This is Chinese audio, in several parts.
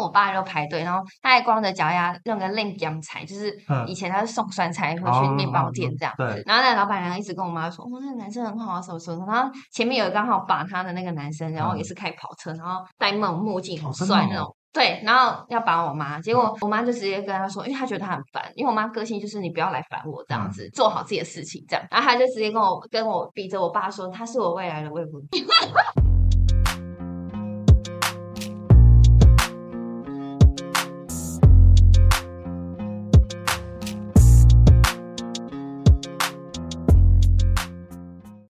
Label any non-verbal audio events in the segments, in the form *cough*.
我爸就排队，然后他还光着脚丫用个链姜踩，就是嗯以前他是送酸菜回哦去面包店这样子。对然后那老板娘一直跟我妈说：“哦，那个男生很好啊，什么什么。”然后前面有刚好把他的那个男生，然后也是开跑车，然后戴那种墨镜，很帅那种。对，然后要把我妈，结果我妈就直接跟他说，因为她觉得他很烦，因为我妈个性就是你不要来烦我这样子，做好自己的事情这样。然后她就直接跟我跟我逼着我爸说，他是我未来的未婚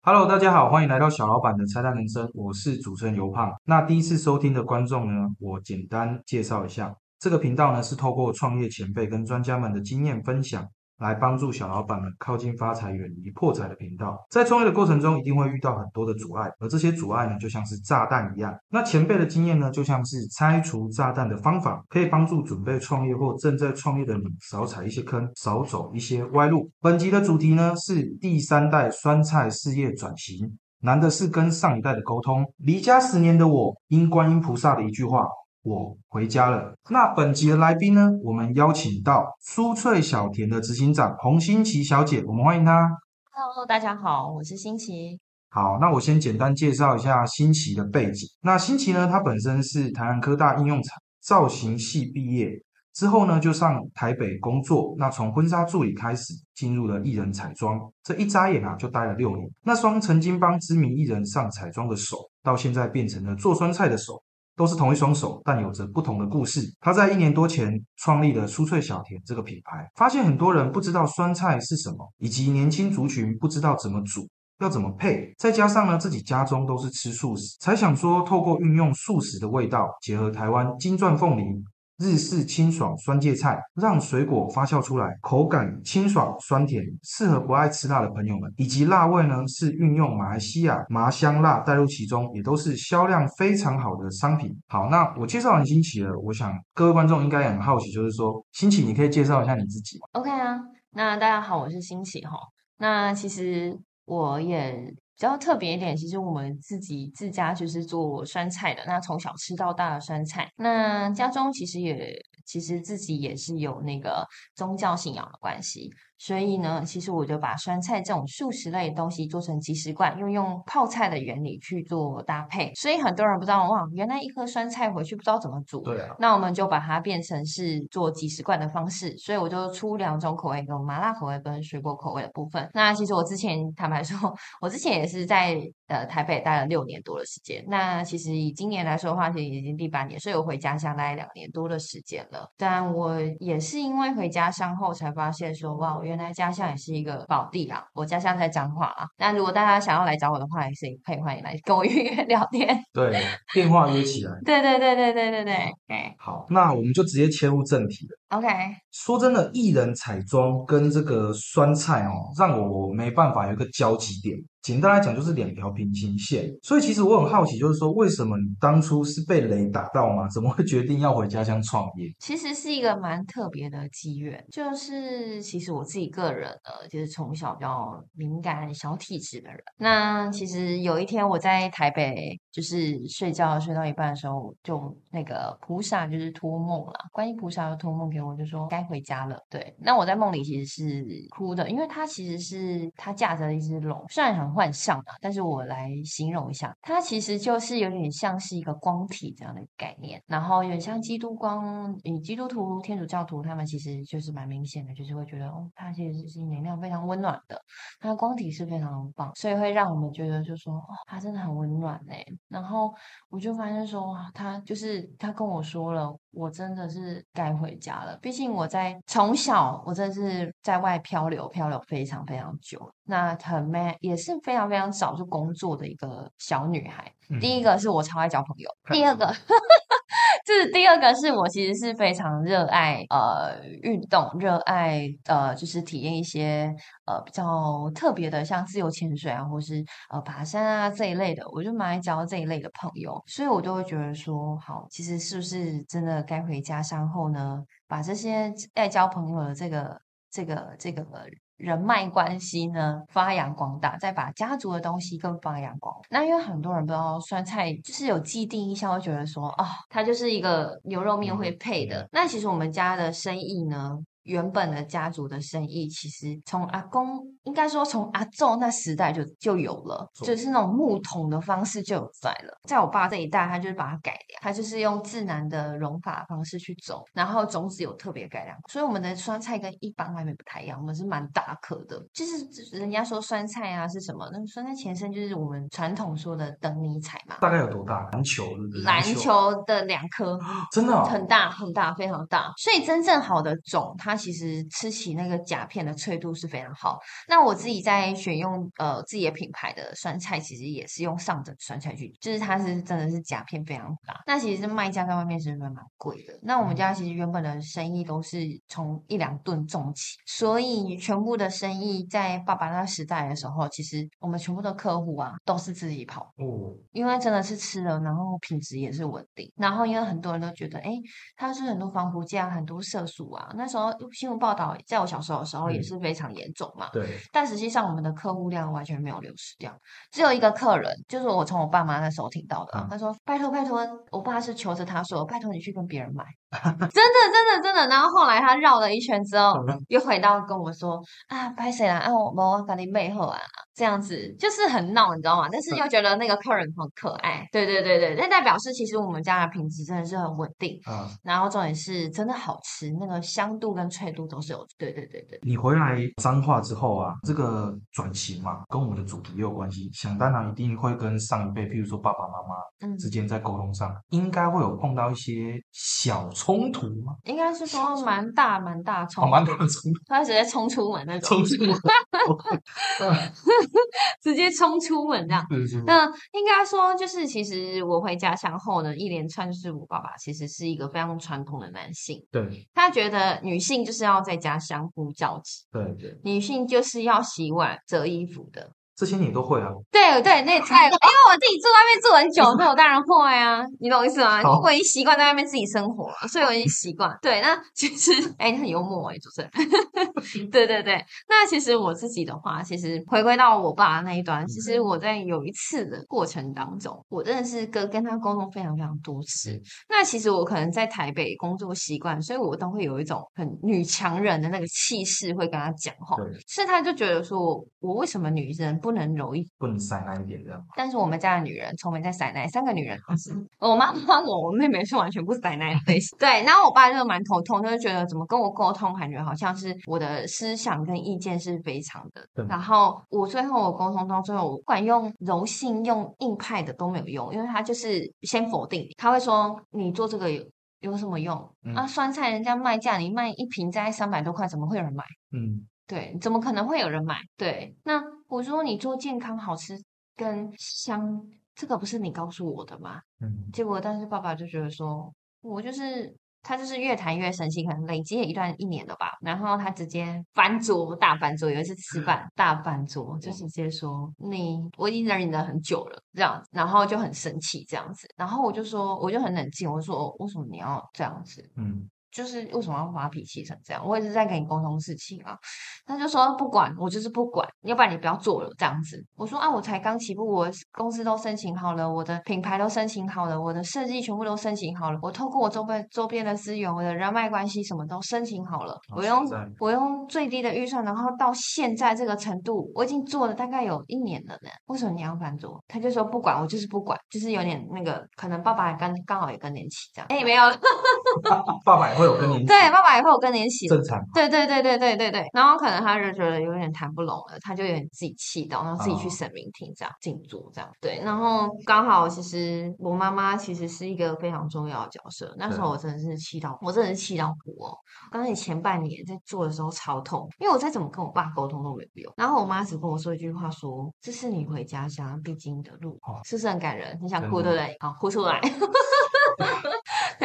Hello，大家好，欢迎来到小老板的拆弹人生，我是主持人尤胖。那第一次收听的观众呢，我简单介绍一下，这个频道呢是透过创业前辈跟专家们的经验分享，来帮助小老板们靠近发财、远离破财的频道。在创业的过程中，一定会遇到很多的阻碍，而这些阻碍呢，就像是炸弹一样。那前辈的经验呢，就像是拆除炸弹的方法，可以帮助准备创业或正在创业的你少踩一些坑，少走一些歪路。本集的主题呢是第三代酸菜事业转型。难的是跟上一代的沟通。离家十年的我，因观音菩萨的一句话，我回家了。那本集的来宾呢，我们邀请到酥脆小甜的执行长洪新奇小姐，我们欢迎她。Hello，大家好，我是新奇。好，那我先简单介绍一下新奇的背景。那新奇呢，她本身是台南科大应用产造型系毕业，之后呢就上台北工作。那从婚纱助理开始，进入了艺人彩妆，这一眨眼啊就待了六年。那双曾经帮知名艺人上彩妆的手，到现在变成了做酸菜的手。都是同一双手，但有着不同的故事。他在一年多前创立了酥脆小甜这个品牌，发现很多人不知道酸菜是什么，以及年轻族群不知道怎么煮。要怎么配？再加上呢，自己家中都是吃素食，才想说透过运用素食的味道，结合台湾金钻凤梨、日式清爽酸芥菜，让水果发酵出来，口感清爽酸甜，适合不爱吃辣的朋友们。以及辣味呢，是运用马来西亚麻香辣带入其中，也都是销量非常好的商品。好，那我介绍完新奇了，我想各位观众应该也很好奇，就是说新奇，你可以介绍一下你自己？OK 啊，那大家好，我是新奇哈。那其实我也比较特别一点，其实我们自己自家就是做酸菜的，那从小吃到大的酸菜。那家中其实也其实自己也是有那个宗教信仰的关系，所以呢，其实我就把酸菜这种素食类的东西做成即食罐，又用泡菜的原理去做搭配。所以很多人不知道哇，原来一颗酸菜回去不知道怎么煮，对啊，那我们就把它变成是做即食罐的方式，所以我就出两种口味，有麻辣口味跟水果口味的部分。那其实我之前坦白说，我之前也是在呃台北待了六年多的时间。那其实以今年来说的话，其实已经第八年，所以我回家乡大概两年多的时间了。但我也是因为回家乡后才发现说，哇，原来家乡也是一个宝地啊！我家乡在彰化啊。那如果大家想要来找我的话，也是可以欢迎来跟我预约 *laughs* 聊天。对，电话约起来。对对对对对对对，哎好，那我们就直接切入正题了。，OK。说真的，艺人彩妆跟这个酸菜哦，让我没办法有一个交集点。简单来讲，就是两条平行线。所以其实我很好奇，就是说，为什么你当初是被雷打到吗？怎么会决定要回家乡创业？其实是一个蛮特别的机缘，就是其实我自己个人呢，就是从小比较敏感、小体质的人。那其实有一天我在台北，就是睡觉睡到一半的时候，就那个菩萨就是托梦了，观音菩萨就托梦给我，就说该回家了。对，那我在梦里其实是哭的，因为它其实是它驾着一只龙，虽然很幻象啊，但是我来形容一下，它其实就是有点像是一个光体这样的概念，然后有点像基督光，以基督徒、天主教徒他们其实就是蛮明显的，就是会觉得哦，它其实是能量非常温暖的，它的光体是非常棒，所以会让我们觉得就说哦，它真的很温暖呢。然后我就发现说，哇，他就是他跟我说了，我真的是该回家了。毕竟我在从小我真的是在外漂流，漂流非常非常久，那很 man 也是非常非常早就工作的一个小女孩。嗯第一个是我超爱交朋友，第二个 *laughs* 这是第二个是我其实是非常热爱呃运动，热爱呃就是体验一些呃比较特别的，像自由潜水啊，或是呃爬山啊这一类的，我就蛮爱交这一类的朋友，所以我都会觉得说，好，其实是不是真的该回家乡后呢，把这些爱交朋友的这个这个这个人脉关系呢发扬光大，再把家族的东西更发扬光大。那因为很多人不知道酸菜就是有既定印象，会觉得说啊，它就是一个牛肉面会配的。那其实我们家的生意呢？原本的家族的生意，其实从阿公应该说从阿昼那时代就就有了，就是那种木桶的方式就有在了。在我爸这一代，他就是把它改良，他就是用自然的融法方式去种，然后种子有特别改良，所以我们的酸菜跟一般外面不太一样，我们是蛮大颗的。就是人家说酸菜啊是什么？那酸菜前身就是我们传统说的等你采嘛。大概有多大？篮球？篮球的两颗，真的很大很大，非常大。所以真正好的种，它。其实吃起那个甲片的脆度是非常好。那我自己在选用呃自己的品牌的酸菜，其实也是用上等酸菜去，就是它是真的是甲片非常大。那其实卖价在外面是蛮蛮贵的。那我们家其实原本的生意都是从一两吨种起，所以全部的生意在爸爸那时代的时候，其实我们全部的客户啊都是自己跑哦，因为真的是吃了，然后品质也是稳定。然后因为很多人都觉得，哎，它是很多防腐剂啊，很多色素啊，那时候。新闻报道在我小时候的时候也是非常严重嘛，对。但实际上我们的客户量完全没有流失掉，只有一个客人，就是我从我爸妈那时候听到的，他说：“拜托拜托，我爸是求着他说，拜托你去跟别人买。” *laughs* 真的真的真的。然后后来他绕了一圈之后，又回到跟我说：“啊，拍谁啦？啊，我我跟你背后啊。”这样子就是很闹，你知道吗？但是又觉得那个客人很可爱，对对对对，那代表是其实我们家的品质真的是很稳定，嗯，然后重点是真的好吃，那个香度跟脆度都是有，对对对对。你回来彰化之后啊，这个转型嘛，跟我们的主题也有关系，想当然一定会跟上一辈，譬如说爸爸妈妈之间在沟通上，应该会有碰到一些小冲突吗？应该是说蛮大蛮大冲，蛮大的冲突，他直接冲出门那种，冲出门。*laughs* 直接冲出门这样，那应该说就是，其实我回家乡后呢，一连串就是我爸爸其实是一个非常传统的男性，对，他觉得女性就是要在家相夫教子，对对，女性就是要洗碗、折衣服的。这些你都会啊？对对，那菜，因为我自己住外面住很久，所以我当然会啊。你懂我意思吗？我已经习惯在外面自己生活，所以我已经习惯。对，那其实，哎，你很幽默哎，主持人。*laughs* 对对对，那其实我自己的话，其实回归到我爸那一端，其实我在有一次的过程当中，我真的是跟跟他沟通非常非常多次。那其实我可能在台北工作习惯，所以我都会有一种很女强人的那个气势，会跟他讲话。所以他就觉得说，我为什么女人？不能柔一，不能塞奶一点这样。但是我们家的女人从没在塞奶，三个女人都是。*laughs* 我妈妈我，我妹妹是完全不塞奶的类型。对，然后我爸就蛮头痛，就是觉得怎么跟我沟通，感觉好像是我的思想跟意见是非常的。然后我最后我沟通到最后，我不管用柔性、用硬派的都没有用，因为他就是先否定，他会说你做这个有有什么用？啊，酸菜人家卖价，你卖一瓶在三百多块，怎么会有人买？嗯。对，怎么可能会有人买？对，那我说你做健康、好吃跟香，这个不是你告诉我的吗？嗯，结果但是爸爸就觉得说，我就是他就是越谈越生气，可能累积了一段一年了吧，然后他直接翻桌，大翻桌，有一次吃饭 *laughs* 大翻桌，就直接说你我已经忍忍很久了这样子，然后就很生气这样子，然后我就说我就很冷静，我说为什么你要这样子？嗯。就是为什么要发脾气成这样？我也是在跟你沟通事情啊。他就说不管，我就是不管，要不然你不要做了这样子。我说啊，我才刚起步，我公司都申请好了，我的品牌都申请好了，我的设计全部都申请好了。我透过我周边周边的资源，我的人脉关系什么都申请好了。我用我用最低的预算，然后到现在这个程度，我已经做了大概有一年了呢。为什么你要反做？他就说不管，我就是不管，就是有点那个，可能爸爸也跟刚好也更年期这样。*laughs* 哎，没有，*laughs* 爸爸也会。有更年期，对，爸爸也会有更年期，正常。对对对对对对对。然后可能他就觉得有点谈不拢了，他就有点自己气到，然后自己去神明厅这样静坐这样。对，然后刚好其实我妈妈其实是一个非常重要的角色。那时候我真的是气到，我真的是气到哭哦。刚才前半年在做的时候超痛，因为我再怎么跟我爸沟通都没有用。然后我妈只跟我说一句话，说这是你回家乡必经的路，是不是很感人？你想哭对不对？好，哭出来。*laughs*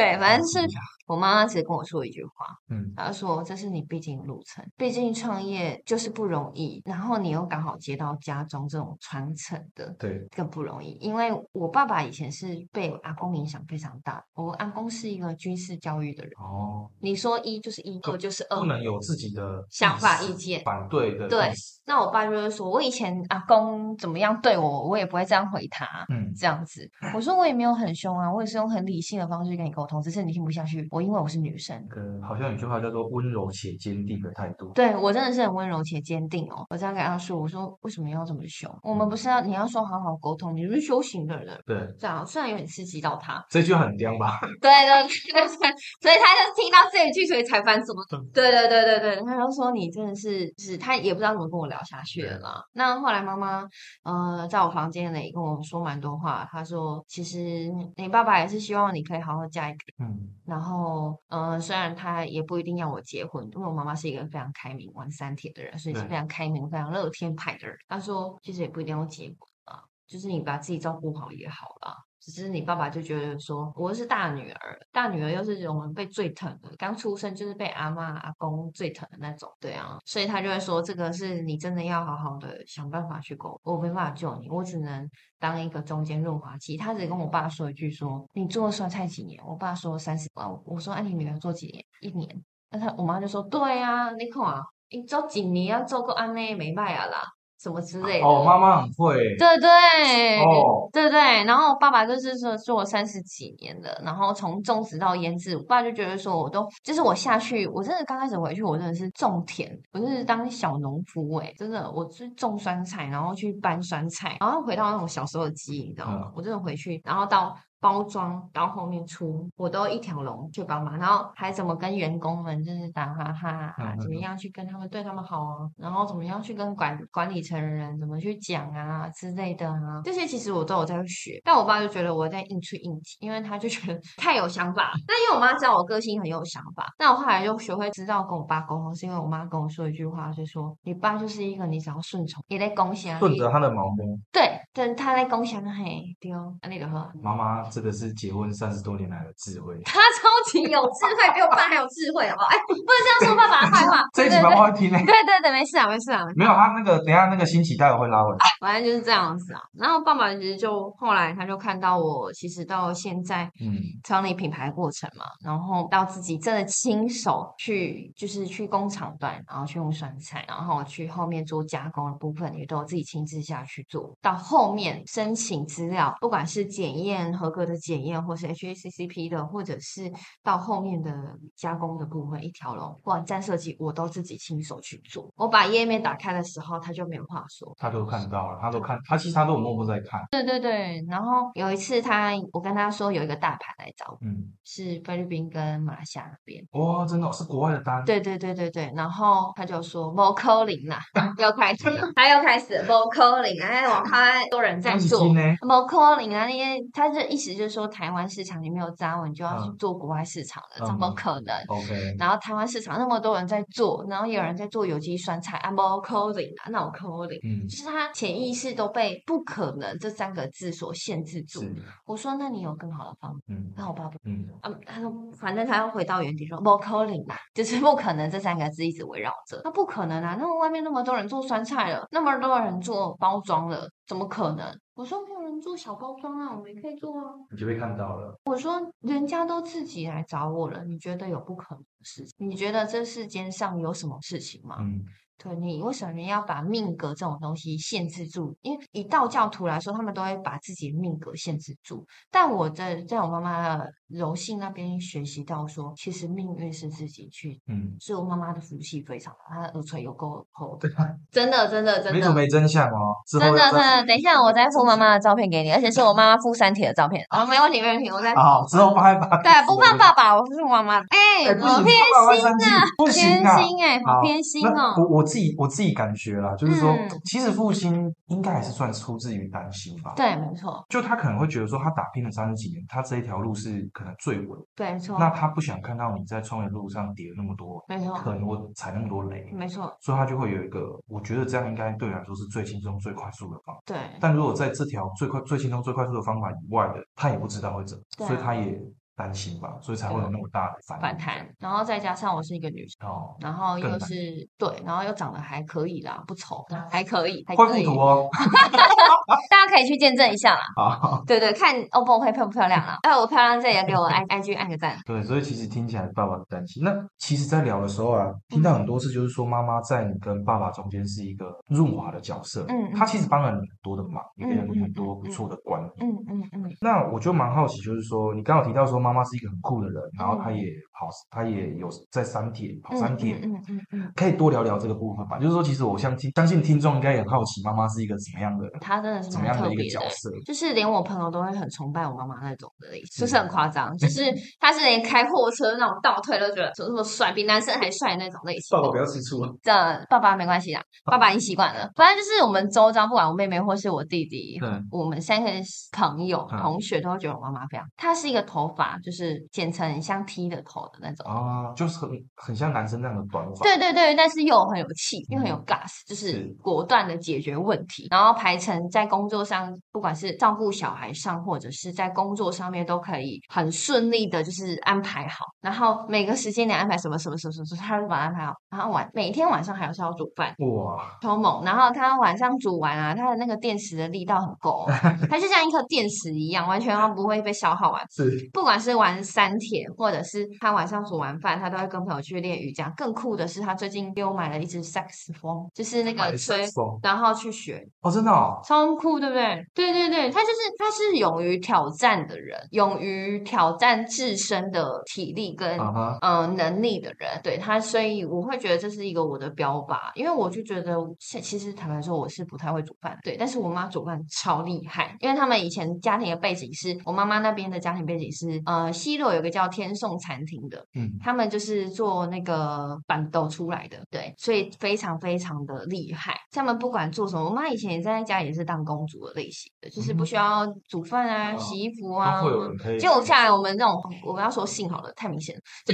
对，反正是我妈妈只跟我说一句话，嗯，她说这是你必经的路程，毕竟创业就是不容易，然后你又刚好接到家中这种传承的，对，更不容易。因为我爸爸以前是被我阿公影响非常大，我阿公是一个军事教育的人，哦，你说一就是一，二就是二不，能有自己的想法意见反对的。对那我爸就会说，我以前阿公怎么样对我，我也不会这样回他，嗯，这样子。我说我也没有很凶啊，我也是用很理性的方式跟你沟通，只是你听不下去。我因为我是女生，那个好像有句话叫做温柔且坚定的态度。对我真的是很温柔且坚定哦。我这样跟他说，我说为什么要这么凶？我们不是要你要说好好沟通，你是修行的人。对，这样虽然有点刺激到他，这句很刁吧？*laughs* 对对对对对，所以他就听到这一句，所以才翻什么？对对对对对，他就说你真的是，是他也不知道怎么跟我聊下去了啦。那后来妈妈呃，在我房间里跟我说蛮多话，他说其实你爸爸也是希望你可以好好嫁嗯，然后嗯，虽然他也不一定要我结婚，因为我妈妈是一个非常开明、玩三铁的人，所以是非常开明、非常乐天派的人。她说其实也不一定要结婚啊，就是你把自己照顾好也好啦。只是你爸爸就觉得说，我是大女儿，大女儿又是我们被最疼的，刚出生就是被阿妈阿公最疼的那种，对啊，所以他就会说，这个是你真的要好好的想办法去沟，我没办法救你，我只能当一个中间润滑剂。他只跟我爸说一句说，你做酸菜几年？我爸说三十万，我说哎、你女儿做几年？一年。那他我妈就说，对啊，你看啊，你做几年要，做个安内没卖啊啦，什么之类的。哦，妈妈很会。对对，哦对对，然后爸爸就是说做了三十几年了，然后从种植到腌制，我爸就觉得说我都就是我下去，我真的刚开始回去，我真的是种田，我就是当小农夫哎、真的我是种酸菜，然后去搬酸菜，然后回到那种小时候的记忆，你知道吗？嗯我真的回去，然后到。包装到后面出，我都一条龙去帮忙，然后还怎么跟员工们就是打哈哈啊，怎么样去跟他们对他们好啊，然后怎么样去跟管管理层的人怎么去讲啊之类的啊，这些其实我都有在学，但我爸就觉得我在硬吹硬挤，因为他就觉得太有想法。*laughs* 但因为我妈知道我个性很有想法，那我后来就学会知道跟我爸沟通，是因为我妈跟我说一句话，就说你爸就是一个你只要顺从，也在恭喜啊，顺着他的毛摸。对，等，他在恭喜啊嘿，对哦，啊那个呵。妈妈这个是结婚三十多年来的智慧。*laughs* 他超级有智慧，比我爸还有智慧，好不好？哎，不能这样说爸爸的坏话。这一集对对。对对对，没事啊，没事啊，没有，他那个等一下那个新期待我会拉回来。*laughs* 反正就是这样子啊。然后爸爸其实就后来他就看到我，其实到现在嗯，创立品牌过程嘛，然后到自己真的亲手去，就是去工厂端，然后去用酸菜，然后去后面做加工的部分，也都自己亲自下去做。到后面申请资料，不管是检验合格的检验，或是 HACCP 的，或者是到后面的加工的部分，一条龙网站设计，我都自己亲手去做。我把页面打开的时候，他就没有话说。他都看到了，他都看，他其实他都有默默在看。对对对，然后有一次他，我跟他说有一个大牌来找我，嗯，是菲律宾跟马来西亚那边。哇，真的哦是国外的单。对对对对对，然后他就说 m o c a l i n 啦，又开始了，他又开始 m o c a l i n 哎，我看多人在做恭喜金呢？v o c a l i n 啊，那些他的意思就是说台湾市场你没有扎稳，就要去嗯做国外市场了，怎嗯么可能？OK，然后台湾市场那么多人在做，然后有人在做有机酸菜，啊 v o c a l i n 啊，那我 c a l i n 嗯，就是他潜意识都被“不可能”这三个字所限制住。我说：“那你有更好的方法？”嗯那我爸不，嗯，嗯，他说反正他要回到原点说不可能啦，就是不可能这三个字一直围绕着。那不可能啊，那么外面那么多人做酸菜了，那么多人做包装了，怎么可能？我说没有人做小包装啊，我们也可以做啊。你就被看到了。我说人家都自己来找我了，你觉得有不可能的事情？你觉得这世间上有什么事情吗？嗯，对你为什么要把命格这种东西限制住？因为以道教徒来说，他们都会把自己的命格限制住。但我在在我妈妈的柔性那边学习到说，其实命运是自己去。嗯，所以我妈妈的福气非常好，她的耳垂有够厚，对啊，真的真的真的。没准没真相哦。真的真的，等一下我再附妈妈的照片给你，而且是我妈妈附三帖的照片。啊，没问题没问题，我再。好，之后拍吧。对，不怕爸爸，我是妈妈。哎、哎，不行，好偏爸爸会心啊，，不行偏啊。心哎、好好偏心哦。我我自己我自己感觉啦，就是说嗯，其实父亲应该还是算出自于担心吧。对，没错，就他可能会觉得说，他打拼了三十几年，他这一条路是可能最稳，对，没错，那他不想看到你在创业路上跌了那么多没错，坑或踩那么多雷，没错，所以他就会有一个，我觉得这样应该对你来说是最轻松、最快速的方法。对，但如果在这条最快、最轻松、最快速的方法以外的，他也不知道会怎么，啊所以他也担心吧，所以才会有那么大的反反弹，然后再加上我是一个女生，哦。然后又是对，然后又长得还可以啦，不丑，还可以，还会可以，附图哦，*laughs* 大家可以去见证一下啦。*laughs* 好，对对，看 O 不 OK 漂不漂亮啦？*laughs* 哎，我漂亮，这也给我 i i g 按个赞。对，所以其实听起来爸爸很担心。那其实，在聊的时候啊，听到很多次，就是说妈妈在你跟爸爸中间是一个润滑的角色，嗯嗯她其实帮了你很多的忙，也给了你很多嗯不错的观念。嗯嗯嗯，那我就蛮好奇，就是说，你刚好提到说妈妈妈是一个很酷的人，然后她嗯也跑，她也有在三铁跑嗯三铁，嗯嗯嗯嗯，可以多聊聊这个部分吧。就是说，其实我相信，相信听众应该也很好奇，妈妈是一个怎么样的人，她真的是怎么样的一个。角色？就是连我朋友都会很崇拜我妈妈那种的类型，就是很夸张。*laughs* 就是她是连开货车那种倒退都觉得怎么这么帅，比男生还帅那种类型爸爸不。要吃醋啊！这爸爸没关系啦，爸爸已经习惯了。反正就是我们周遭，不管我妹妹或是我弟弟对，我们三个朋友、嗯同学都会觉得我妈妈非常。她是一个头发就是剪成像 T 的头的那种。啊，就是很很像男生那样的短发。对对对，但是又很有气，又很有嗯 gas，就是是果断的解决问题，然后排成在工作上，不管是照顾小孩上，或者是在工作上面，都可以很顺利的，就是安排好。然后每个时间点安排什么什么什么什么，什么他就把它安排好。然后晚每天晚上还有是要煮饭，哇，超猛。然后他晚上煮完啊，他的那个电池的力道很够哦，*laughs* 它就像一颗电池一样，完全不会被消耗完。是不管是玩三铁，或者是他晚上煮完饭，他都会跟朋友去练瑜伽。更酷的是，他最近给我买了一支萨克斯风，就是那个吹，风然后去学，哦，真的哦，超酷，对不对？对对对，他就是他是勇于挑战的人，勇于挑战自身的体力跟呃能力的人，对他，所以我会觉得这是一个我的标靶，因为我就觉得现其实坦白说我是不太会煮饭，对，但是我妈煮饭超厉害，因为他们以前家庭的背景是我妈妈那边的家庭背景是呃西洛有个叫天颂餐厅的，嗯，他们就是做那个板豆出来的，对，所以非常非常的厉害。他们不管做什么，我妈以前也在家也是当公主的类型的，就是不需要煮饭啊、哦洗衣服啊都。会有人可以。结果下来我们这种，我们要说幸好了，太明显了。*laughs*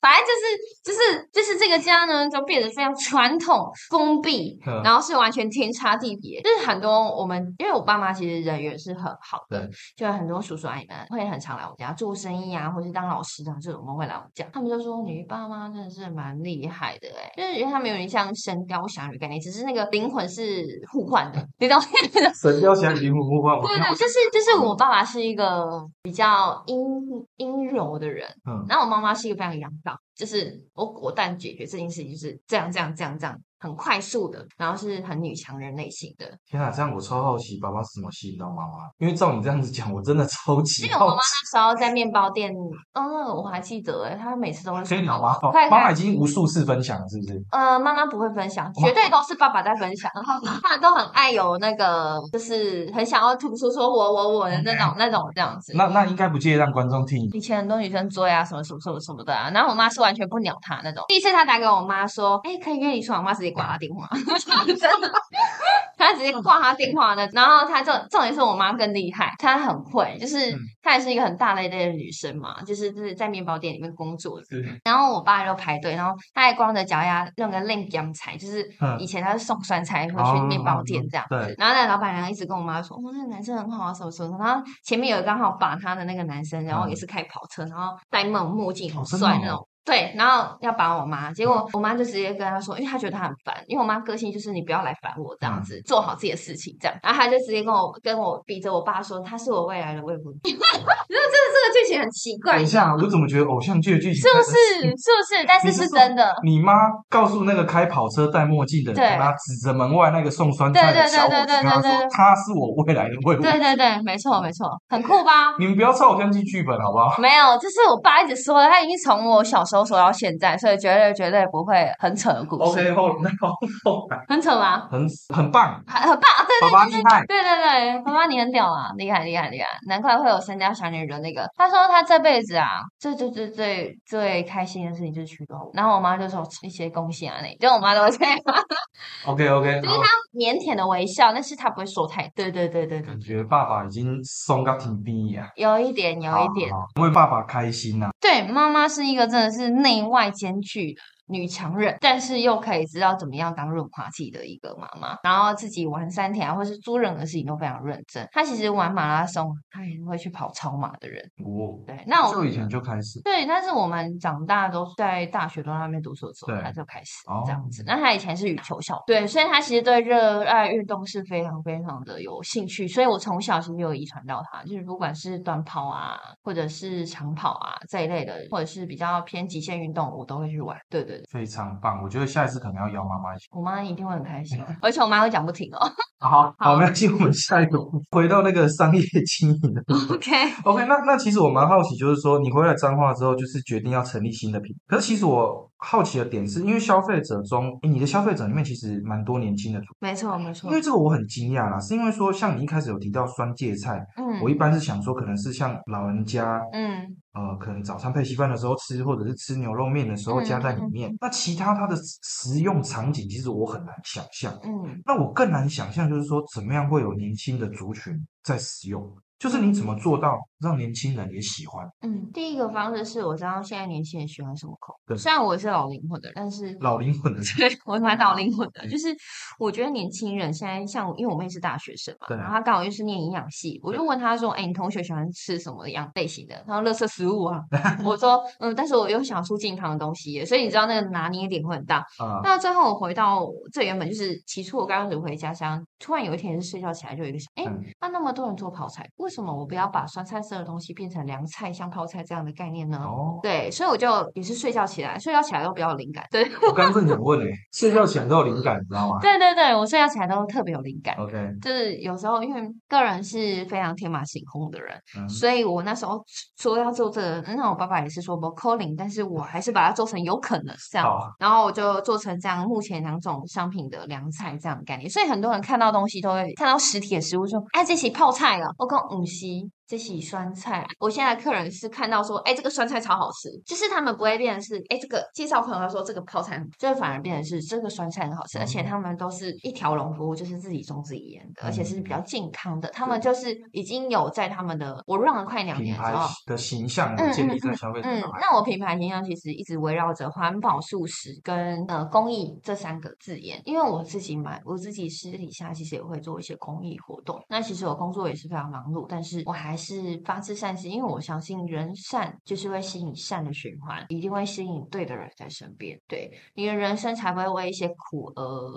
反正就是就是就是这个家呢，就变得非常传统、封闭，嗯然后是完全天差地别。就是很多我们，因为我爸妈其实人缘是很好的对，就很多叔叔阿姨们会很常来我们家做生意啊，或是当老师啊，这种都会来我们家。他们就说你爸妈真的是蛮厉害的哎、就是因为他们有点像神雕侠侣概念，只是那个灵魂是互换的，你懂吗？神雕侠侣灵魂互换，我对对，就是就是我爸爸是一个比较阴阴柔的人，嗯，然后我妈妈是一个非常阳刚，就是我果断解决这件事情，就是这样这样这样这样，很快速的，然后是很女强人类型的。天啊，这样我超好奇，爸爸是怎么吸引到妈妈？因为照你这样子讲，我真的超级因为我妈妈。那时候在面包店，嗯，我还记得哎，她每次都会妈妈已经无数次分享了，是不是？呃，妈妈不会分享，绝对都是爸爸在分享。然后他都很爱有那个，就是很想要吐出说我我我的那种那种这样子。那那应该不介意让观众听。以前很多女生追啊，什么什么什么什么的啊，然后我妈是完全不鸟他那种。第一次他打给我妈说，哎、可以约你出来，我妈直接挂他电话，*laughs* 真的，*laughs* 他直接挂他电话的。然后他重重点是我妈更厉害，她很会，就是嗯她也是一个很大咧咧的女生嘛，就是就是在面包店里面工作的。然后我爸就排队，然后他还光着脚丫用个练姜菜，就是嗯以前他是送酸菜会哦去面包店这样子。对然后那老板娘一直跟我妈说：“哦，那个男生很好啊，什么什么。”然后前面有刚好把他的那个男生，然后也是开跑车，然后戴那种墨镜，很帅那种。对，然后要把我妈，结果我妈就直接跟他说，因为她觉得她很烦，因为我妈个性就是你不要来烦我这样子，做好自己的事情这样。然后她就直接跟我跟我逼着我爸说，她是我未来的未婚妻。*laughs* 你说这个这个剧情很奇怪，等一下，我怎么觉得偶像剧的剧情是不是？是不是？但是是真的。你妈告诉那个开跑车戴墨镜的人，对跟他指着门外那个送酸菜的对对对小伙子，对对跟他说他是我未来的未婚夫。对对对，没错没错，很酷吧？你们不要抄偶像剧剧本好不好？没有，这是我爸一直说的，他已经从我小时候说到现在，所以绝对绝对不会很扯的故事。OK 后那后后来很扯吗？很很棒，很很棒，对对对。对对对，妈妈你很屌啊，厉害厉害厉害，难怪会有三家小女人那个。他说他这辈子啊，最最最最最开心的事情就是娶到我。然后我妈就说一些恭喜啊，那就我妈都会这样，OK OK，*laughs* 就是他腼腆的微笑，但是他不会说太。对对对对对感，觉爸爸已经松到挺低呀，有一点有一点。为爸爸开心呐。对，妈妈是一个真的是内外兼具的女强人，但是又可以知道怎么样当润滑剂的一个妈妈，然后自己玩山田啊，或是做任何事情都非常认真。她其实玩马拉松，她也是会去跑超马的人。哦，对，那我就以前就开始，对，但是我们长大都在大学都在那边读书的时候，对他就开始哦这样子。那她以前是羽球校，对，所以她其实对热爱运动是非常非常的有兴趣。所以我从小其实有遗传到她，就是不管是短跑啊，或者是长跑啊这一类的，或者是比较偏极限运动，我都会去玩。对对对，非常棒。我觉得下一次可能要邀妈妈一起。我妈一定会很开心，*laughs* 而且我妈会讲不停哦。*laughs* 好，好好，没关系，我们下一个回到那个商业经营的部分。*laughs* OK，OK，那那其实我蛮好奇，就是说你回来彰化之后，就是决定要成立新的品牌。可是其实我好奇的点是，因为消费者中，你的消费者里面其实蛮多年轻的族没错没错。因，为这个我很惊讶啦，是因为说像你一开始有提到酸芥菜，嗯。我一般是想说可能是像老人家，嗯。呃，可能早餐配稀饭的时候吃，或者是吃牛肉面的时候加在里嗯嗯。面。那其他它的食用场景，其实我很难想象。嗯。那我更难想象，就是说怎么样会有年轻的族群在使用，就是你怎么做到让年轻人也喜欢嗯，第一个方式是我知道现在年轻人喜欢什么口对味，虽然我也是老灵魂的，但是老灵魂的人？对，我蛮老灵魂的，嗯 *laughs* 就是我觉得年轻人现在像，因为我妹是大学生嘛，对然后她刚好又是念营养系，我就问她说：“哎，你同学喜欢吃什么样类型的？”她说：“垃圾食物啊。*laughs* ”我说：“嗯，但是我又想出健康的东西耶，所以你知道那个拿捏点会很大。啊、那最后我回到最原本就是起初我刚开始回家乡，突然有一天是睡觉起来就有一个想，哎、嗯那那么多人做泡菜，为什么我不要把酸菜色的东西变成凉菜，像泡菜这样的概念呢？哦，对，所以我就也是睡觉起来，睡觉起来都比较有灵感。对，我刚正想问诶、*laughs* 睡觉前都有灵感，你知道吗对对对，我睡觉起来都特别有灵感。？OK，就是有时候因为个人是非常天马行空的人，嗯，所以我那时候说要做这个，那我爸爸也是说不 calling，但是我还是把它做成有可能这样好，然后我就做成这样，目前两种商品的凉菜这样的概念，所以很多人看到东西都会看到实体的食物说，哎，这是泡菜了，我讲唔是。这洗酸菜，我现在客人是看到说，哎，这个酸菜超好吃，就是他们不会变成是，哎，这个介绍朋友说这个泡菜很，就反而变成是这个酸菜很好吃，而且嗯。他们都是一条龙服务，就是自己种自己腌的，而且是比较嗯。健康的，他们就是已经有在他们的我让了快两年之后，的形象嗯建立在消费者那我品牌形象其实一直围绕着环保、素食跟呃公益这三个字眼，因为我自己买，我自己私底下其实也会做一些公益活动。那其实我工作也是非常忙碌，但是我还是发自善心，因为我相信人善就是会吸引善的循环，一定会吸引对的人在身边，对你的人生才不会为一些苦呃，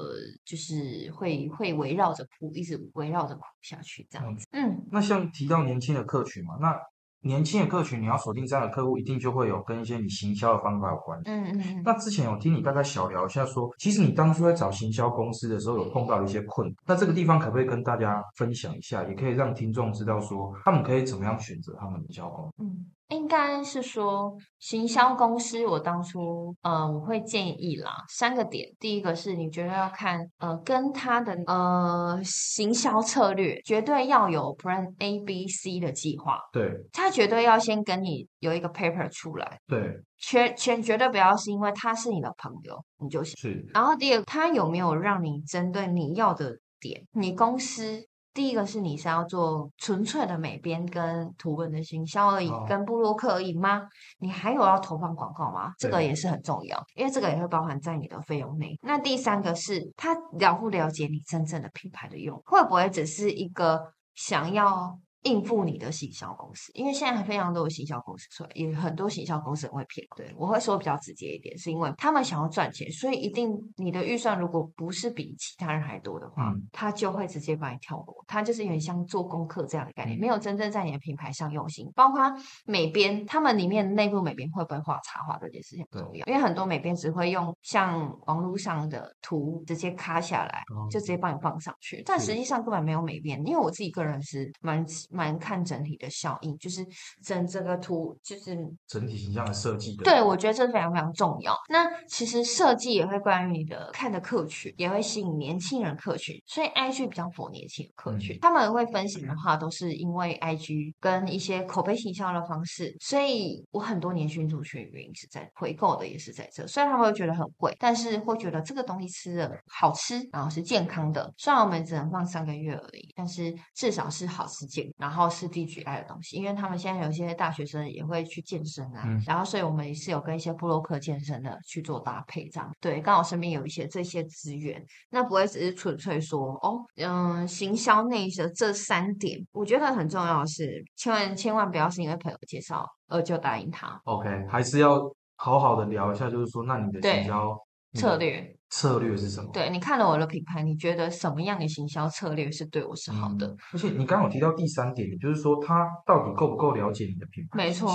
就是会会围绕着苦，一直围绕着苦下去这样子。嗯那像提到年轻的客群嘛，那年轻的客群你要锁定这样的客户，一定就会有跟一些你行销的方法有关。嗯嗯嗯。那之前有听你大概小聊一下说，其实你当初在找行销公司的时候有碰到一些困难，那这个地方可不可以跟大家分享一下，也可以让听众知道说，他们可以怎么样选择他们的行销公司？嗯，应该是说行销公司，我当初呃我会建议啦，三个点。第一个是你觉得要看呃跟他的呃行销策略，绝对要有 Plan A、B、C 的计划，对他绝对要先跟你有一个 paper 出来，对全全绝对不要是因为他是你的朋友你就行。是，然后第二，他有没有让你针对你要的点？你公司第一个是你是要做纯粹的美编跟图文的行销而已，哦跟布洛克而已吗？你还有要投放广告吗？这个也是很重要，因为这个也会包含在你的费用内。那第三个是他了不了解你真正的品牌的用，会不会只是一个想要。应付你的行销公司，因为现在非常多的行销公司出来，也很多行销公司很会骗。对我会说比较直接一点，是因为他们想要赚钱，所以一定你的预算如果不是比其他人还多的话，嗯他就会直接把你跳过。他就是有点像做功课这样的概念，嗯没有真正在你的品牌上用心。包括美编，他们里面内部美编会不会画插画这件事情很重要，因为很多美编只会用像网络上的图直接卡下来，哦就直接帮你放上去，但是实际上根本没有美编。因为我自己个人是蛮蛮看整体的效应，就是整这个图就是整体形象的设计的。对，我觉得这非常非常重要。那其实设计也会关于你的看的客群，也会吸引年轻人客群，所以 IG 比较符合年轻人客群。嗯他们会分享的话，都是因为 IG 跟一些口碑行销的方式，所以我很多年轻族群的原因是在回购的，也是在这。虽然他们会觉得很贵，但是会觉得这个东西吃的好吃，然后是健康的。虽然我们只能放三个月而已，但是至少是好吃健然后是低 GI 的东西，因为他们现在有些大学生也会去健身啊，嗯。然后所以我们也是有跟一些布洛克健身的去做搭配，这样。对，刚好身边有一些这些资源，那不会只是纯粹说哦，嗯，行销内的这三点，我觉得很重要的是，千万千万不要是因为朋友介绍而就答应他。OK，还是要好好的聊一下，就是说，那你的行销策略。策略是什么？对你看了我的品牌，你觉得什么样的行销策略是对我是好的？嗯而且你刚刚有提到第三点，也就是说他到底够不够了解你的品牌没错，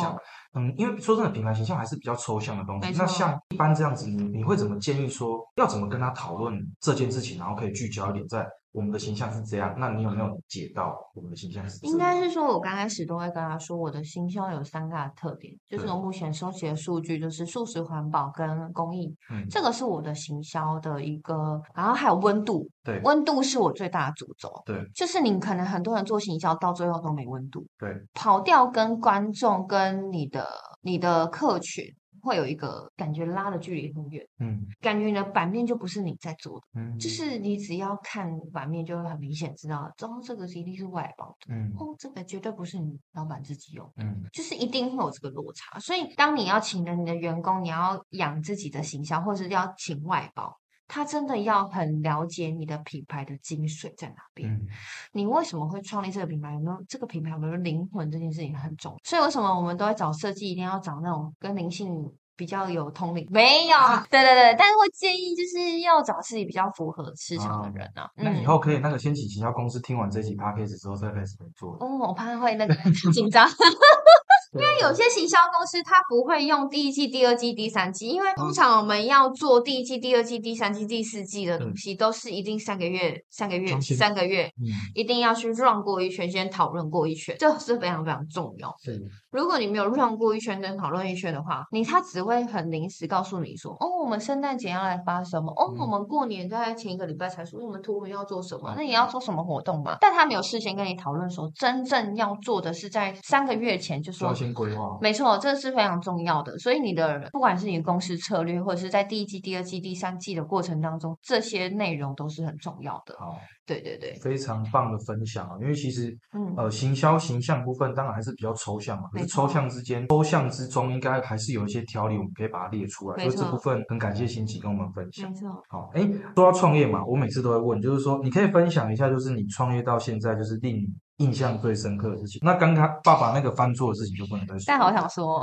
嗯，因为说真的，品牌形象还是比较抽象的东西。那像一般这样子，你你会怎么建议说，要怎么跟他讨论这件事情，然后可以聚焦一点在我们的形象是这样？那你有没有解到我们的形象是这样？应该是说，我刚开始都会跟他说，我的行销有三大特点，就是我目前收集的数据就是素食环保跟公益，嗯，这个是我的行销的一个，然后还有温度，对温度是我最大的主轴。对就是你可能很多人做行销到最后都没温度，对，跑掉跟观众跟你的你的客群会有一个感觉拉的距离很远，嗯感觉你的版面就不是你在做的。嗯，就是你只要看版面，就会很明显知道，哦，这个一定是外包的，嗯哦，这个绝对不是你老板自己用，嗯就是一定会有这个落差。所以，当你要请了你的员工，你要养自己的形象，或是要请外包，他真的要很了解你的品牌的精髓在哪边。嗯你为什么会创立这个品牌？有没有这个品牌有没有灵魂？这件事情很重要。所以为什么我们都会找设计，一定要找那种跟灵性比较有通灵？没有，对对对，但是会建议就是要找自己比较符合市场的人啊。那以嗯后可以那个先请行销公司听完这集 podcast 之后再开始做。哦，我怕会那个紧张。*laughs* 因为有些行销公司它不会用第一季、第二季、第三季，因为通常我们要做第一季、第二季、第三季、第四季的东西，都是一定三个月、三个月、三个月，嗯，一定要去 run 过一圈，先讨论过一圈，这是非常非常重要。是如果你没有 run 过一圈跟讨论一圈的话，你他只会很临时告诉你说，哦，我们圣诞节要来发什么？哦，嗯我们过年在前一个礼拜才说我们图文要做什么，那你要做什么活动嘛？但他没有事先跟你讨论说，真正要做的是在三个月前就说。先规划。没错，这是非常重要的。所以你的不管是你的公司策略，或者是在第一季、第二季、第三季的过程当中，这些内容都是很重要的。好，对对对，非常棒的分享啊！因为其实嗯，呃，行销形象部分当然还是比较抽象嘛，可是抽象之间、抽象之中，应该还是有一些条理，我们可以把它列出来。所以这部分很感谢欣琪跟我们分享没。错。好，哎，说到创业嘛，我每次都会问，就是说，你可以分享一下，就是你创业到现在，就是令你印象最深刻的事情。那刚刚爸爸那个翻桌的事情就不能再说，但好想说，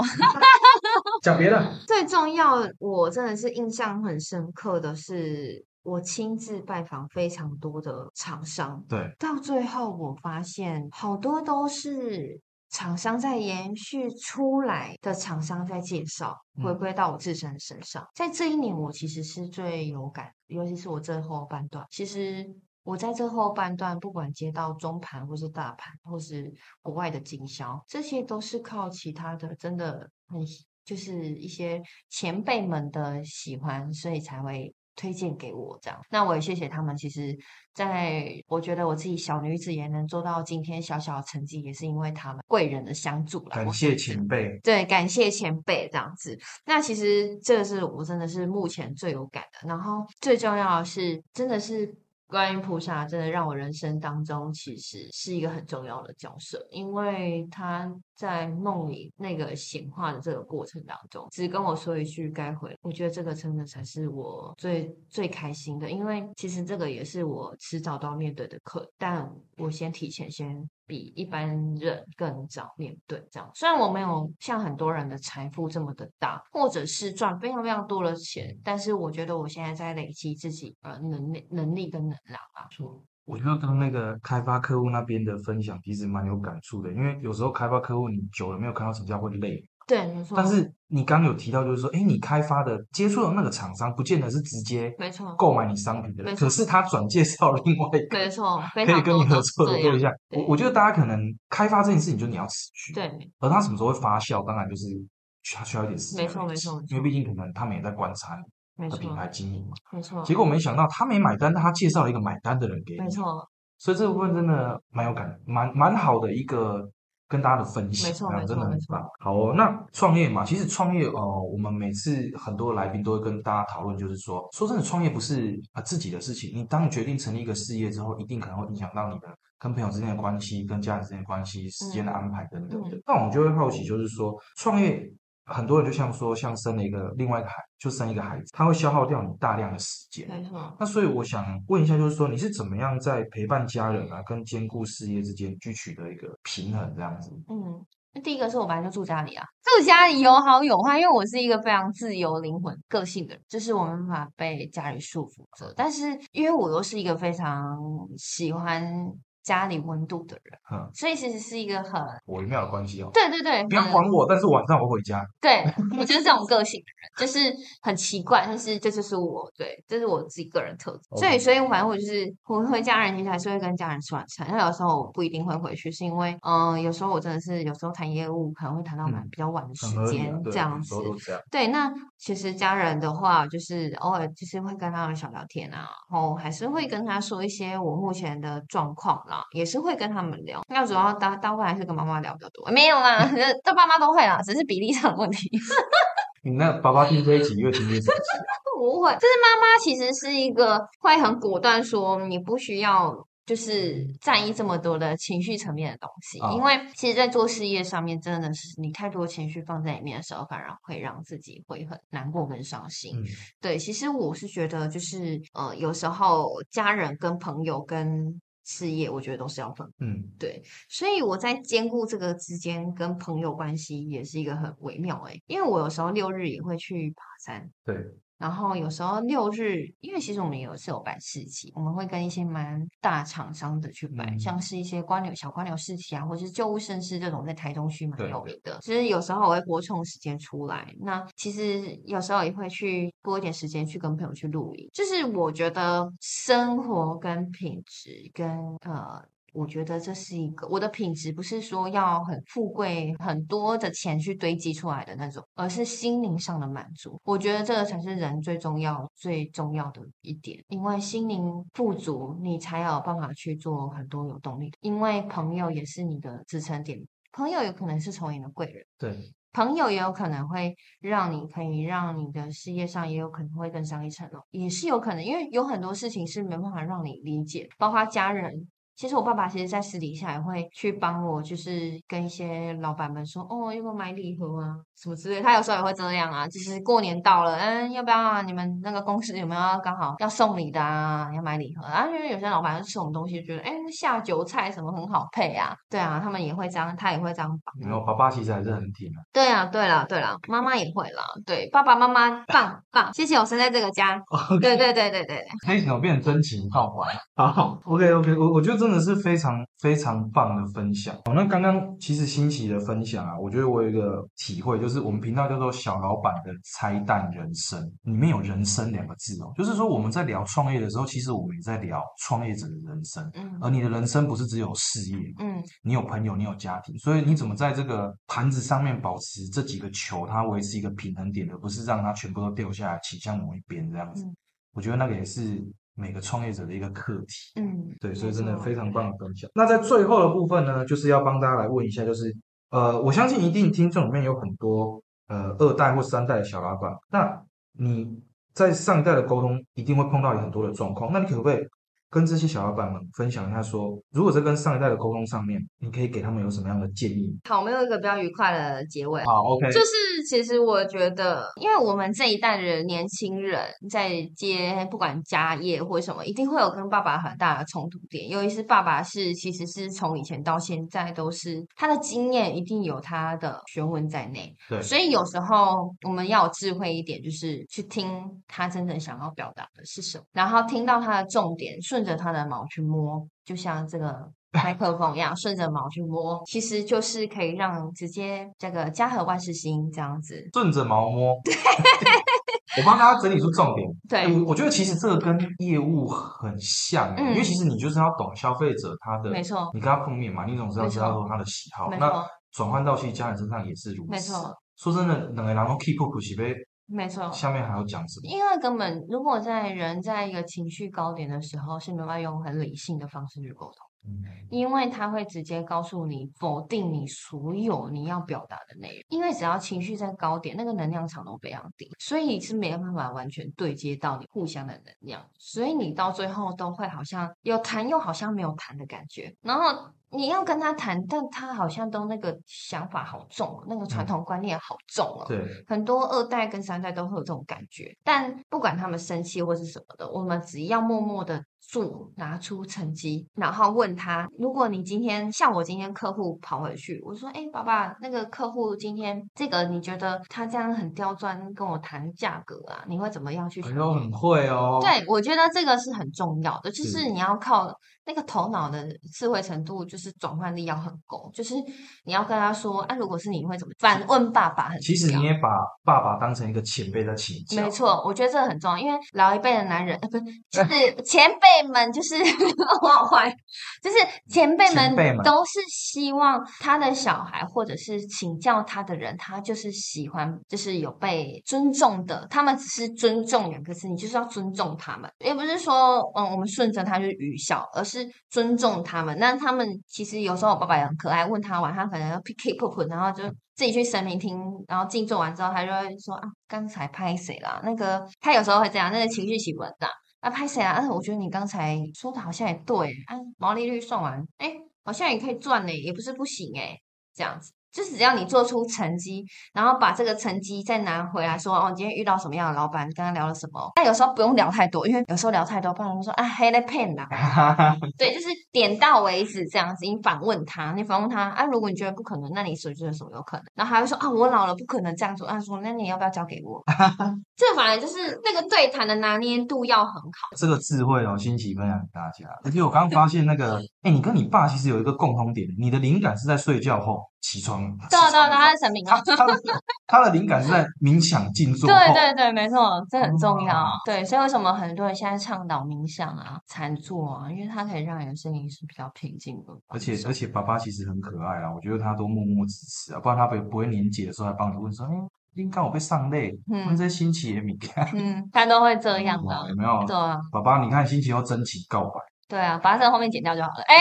*laughs* 讲别的。最重要，我真的是印象很深刻的是，我亲自拜访非常多的厂商，对，到最后我发现好多都是厂商在延续出来的厂商在介绍，回嗯归到我自身身上。在这一年，我其实是最有感，尤其是我这后半段，其实。我在这后半段，不管接到中盘或是大盘，或是国外的经销，这些都是靠其他的，真的很就是一些前辈们的喜欢，所以才会推荐给我这样。那我也谢谢他们。其实，在我觉得我自己小女子也能做到今天小小的成绩，也是因为他们贵人的相助了。感谢前辈。对，感谢前辈这样子。那其实这个是我真的是目前最有感的。然后最重要的是，真的是观音菩萨，真的让我人生当中其实是一个很重要的角色，因为他在梦里那个显化的这个过程当中，只跟我说一句该回，我觉得这个真的才是我最最开心的，因为其实这个也是我迟早都要面对的课，但我先提前先比一般人更早面对这样。虽然我没有像很多人的财富这么的大，或者是赚非常非常多的钱，但是我觉得我现在在累积自己呃能力、能力跟能量啊。我觉得刚那个开发客户那边的分享其实蛮有感触的，因为有时候开发客户你久了没有看到成效会累，对，没错，但是你刚有提到就是说，哎，你开发的接触的那个厂商，不见得是直接没错。购买你商品的人，可是他转介绍另外一个没错，*laughs* 可以跟你合作的这样对象。我我觉得大家可能开发这件事情，就你要持续，对，而它什么时候会发酵，当然就是需要需要一点时间没错没错。因为毕竟可能他们也在观察你的品牌经营嘛。没错，结果没想到他没买单，但他介绍了一个买单的人给你，没错，所以这部分真的蛮有感，蛮蛮好的一个跟大家的分析，没错没错真的很棒。好哦，那创业嘛，其实创业哦，我们每次很多来宾都会跟大家讨论，就是说，说真的，创业不是啊、自己的事情。你当你决定成立一个事业之后，一定可能会影响到你的跟朋友之间的关系、跟家人之间的关系、时间的安排等等的嗯。那我们就会好奇，就是说创业。很多人就像说，像生了一个另外一个孩，就生一个孩子，他会消耗掉你大量的时间。没错。那所以我想问一下，就是说你是怎么样在陪伴家人啊，跟兼顾事业之间去取得一个平衡这样子？嗯，那第一个是我本来就住家里啊，住家里有好有坏，因为我是一个非常自由灵魂个性的人，就是我没办法被家里束缚着。但是因为我又是一个非常喜欢家里温度的人，嗯，所以其实是一个很微妙的关系哦。对对对，不要管我，但是晚上我回家。对我就是这种个性的人，就是很奇怪，但是这就是我，对，这是我自己个人特质。所以，所以我反正我就是我回家人其实还是会跟家人吃晚餐，那有时候我不一定会回去，是因为嗯、有时候我真的是有时候谈业务可能会谈到蛮嗯比较晚的时间，对，这样子。对，那其实家人的话，就是偶尔就是会跟他们小聊天啊，然后还是会跟他说一些我目前的状况啦，也是会跟他们聊。那主要大大部分还是跟妈妈聊比较多，没有啦，*laughs* 这爸妈都会啦，只是比例上的问题。*laughs* 你那爸爸听这一集越听越生气啊。*laughs* 不会，就是妈妈其实是一个会很果断说你不需要。就是在意这么多的情绪层面的东西，哦因为其实，在做事业上面，真的是你太多情绪放在里面的时候，反而会让自己会很难过跟伤心。嗯，对，其实我是觉得，就是呃，有时候家人跟朋友跟事业，我觉得都是要分。嗯，对，所以我在兼顾这个之间跟朋友关系，也是一个很微妙诶、因为我有时候六日也会去爬山，对，然后有时候六日，因为其实我们有是有办市集，我们会跟一些蛮大厂商的去办，嗯像是一些瓜牛小瓜牛市集啊，或者是旧物盛世这种在台中区蛮有名的。其实有时候我会拨空时间出来，那其实有时候也会去拨一点时间去跟朋友去露营。就是我觉得生活跟品质跟呃。我觉得这是一个我的品质，不是说要很富贵、很多的钱去堆积出来的那种，而是心灵上的满足。我觉得这个才是人最重要、最重要的一点，因为心灵富足，你才有办法去做很多有动力的。因为朋友也是你的支撑点，朋友有可能是成为你的贵人。对，朋友也有可能会让你可以让你的事业上也有可能会更上一层楼，也是有可能，因为有很多事情是没办法让你理解，包括家人。其实我爸爸其实在私底下也会去帮我，就是跟一些老板们说，哦，要不要买礼盒啊，什么之类。他有时候也会这样啊，就是过年到了，嗯，要不要啊？你们那个公司有没有要刚好要送礼的啊？要买礼盒啊？因为有些老板吃我们东西，觉得哎，下酒菜什么很好配啊，对啊，他们也会这样，他也会这样绑。然后爸爸其实还是很挺啊。对啊，对啦，对啦，妈妈也会啦。对，爸爸妈妈 *laughs* 棒棒，谢谢我生在这个家。对对对对对，可以怎么变成真情告白？好，OK OK，我我觉得真的是非常非常棒的分享。哦，那刚刚其实新奇的分享啊，我觉得我有一个体会，就是我们频道叫做“小老板的拆弹人生”，里面有“人生”两个字哦，就是说我们在聊创业的时候，其实我们也在聊创业者的人生，嗯而你的人生不是只有事业，嗯你有朋友，你有家庭，所以你怎么在这个盘子上面保持这几个球，它维持一个平衡点，而不是让它全部都掉下来倾向某一边这样子。嗯我觉得那个也是每个创业者的一个课题。嗯，对，所以真的非常棒的分享。那在最后的部分呢，就是要帮大家来问一下，就是呃，我相信一定听众里面有很多呃二代或三代的小老板，那你在上一代的沟通一定会碰到有很多的状况，那你可不可以跟这些小老板们分享一下说如果在跟上一代的沟通上面，你可以给他们有什么样的建议？好，我们有一个比较愉快的结尾。好，OK，就是其实我觉得，因为我们这一代的年轻人在接不管家业或什么，一定会有跟爸爸很大的冲突点。尤其是爸爸是其实是从以前到现在都是他的经验一定有他的学问在内，对，所以有时候我们要有智慧一点，就是去听他真正想要表达的是什么，然后听到他的重点，顺着它的毛去摸，就像这个。*laughs* 麦克风一样，顺着毛去摸，其实就是可以让直接这个家和万事兴这样子。顺着毛摸。我帮大家整理出重点。*laughs* 对，我我觉得其实这个跟业务很像，嗯因为其实你就是要懂消费者他的，没错，你跟他碰面嘛，你总是要知道说他的喜好。那转换到其实家人身上也是如此。没错。说真的，两个人都 keep up 起呗，没错。下面还要讲什么？因为根本如果在人在一个情绪高点的时候，是没办法用很理性的方式去沟通。因为他会直接告诉你否定你所有你要表达的内容，因为只要情绪在高点，那个能量场都非常低，所以你是没有办法完全对接到你互相的能量，所以你到最后都会好像有谈又好像没有谈的感觉，然后。你要跟他谈，但他好像都那个想法好重，那个传统观念好重哦。对，很多二代跟三代都会有这种感觉。但不管他们生气或是什么的，我们只要默默的做，拿出成绩，然后问他：如果你今天像我今天客户跑回去，我说：“哎，爸爸，那个客户今天这个你觉得他这样很刁钻，跟我谈价格啊，你会怎么样去？”哎呦，很会哦。对，我觉得这个是很重要的，就是你要靠。那个头脑的智慧程度，就是转换力要很够，就是你要跟他说，啊，如果是你会怎么反问爸爸很？其实你也把爸爸当成一个前辈在请教。没错，我觉得这个很重要，因为老一辈的男人，呃，不是，*laughs* 就是前辈们，就是 *laughs* 好坏，就是前辈们都是希望他的小孩或者是请教他的人，他就是喜欢，就是有被尊重的。他们只是尊重两个字，你就是要尊重他们，也不是说，嗯，我们顺着他就是愚孝，而是。尊重他们，那他们其实有时候我爸爸也很可爱，问他玩，他可能要 pick up，然后就自己去神明厅，然后静坐完之后，他就会说啊，刚才拍谁啦？那个他有时候会这样，那个情绪起伏很大，啊，拍谁啊？但是我觉得你刚才说的好像也对，啊，毛利率算完，哎，好像也可以赚呢，也不是不行哎，这样子。就是只要你做出成绩，然后把这个成绩再拿回来说，哦，今天遇到什么样的老板，跟他聊了什么。但有时候不用聊太多，因为有时候聊太多，不然会说啊，黑了骗啦。*laughs* 对，就是点到为止这样子。你反问他，你反问他啊，如果你觉得不可能，那你所觉得什么有可能？然后还会说啊，我老了不可能这样做。他说，那你要不要交给我？*laughs* 这反而就是那个对谈的拿捏度要很好。这个智慧哦，新奇分享给大家。而且我刚刚发现那个，哎，你跟你爸其实有一个共同点，你的灵感是在睡觉后。起床，对对对，他是神明啊。他的他的灵感是在冥想静坐。对对对，没错，这很重要。对，所以为什么很多人现在倡导冥想啊、禅坐啊？因为它可以让人声音是比较平静的。而且而且，爸爸其实很可爱啊，我觉得他都默默支持啊，不然他不不会年节的时候还帮你问说：“哎，应该我被上累，问这新奇也敏感。”嗯，他都会这样的，有没有？对啊，爸爸，你看心奇又真情告白。对啊，把它在后面剪掉就好了。哎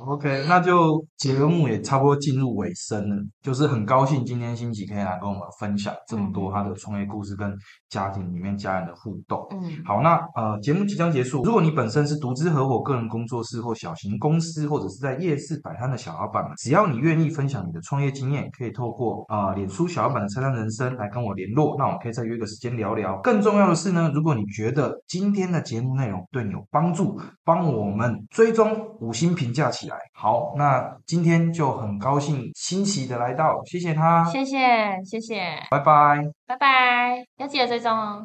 ，OK，那就节目也差不多进入尾声了。就是很高兴今天星期可以来跟我们分享这么多他的创业故事跟家庭里面家人的互动。嗯，好，那呃节目即将结束。如果你本身是独资合伙个人工作室或小型公司，或者是在夜市摆摊的小老板们，只要你愿意分享你的创业经验，可以透过啊脸书小老板的菜单人生来跟我联络。那我们可以再约个时间聊聊。更重要的是呢，如果你觉得今天的节目内容对你有帮助，帮我们追踪五星评价起来。好，那今天就很高兴新奇的来到，谢谢他，谢谢谢谢，拜拜拜拜，要记得追踪哦。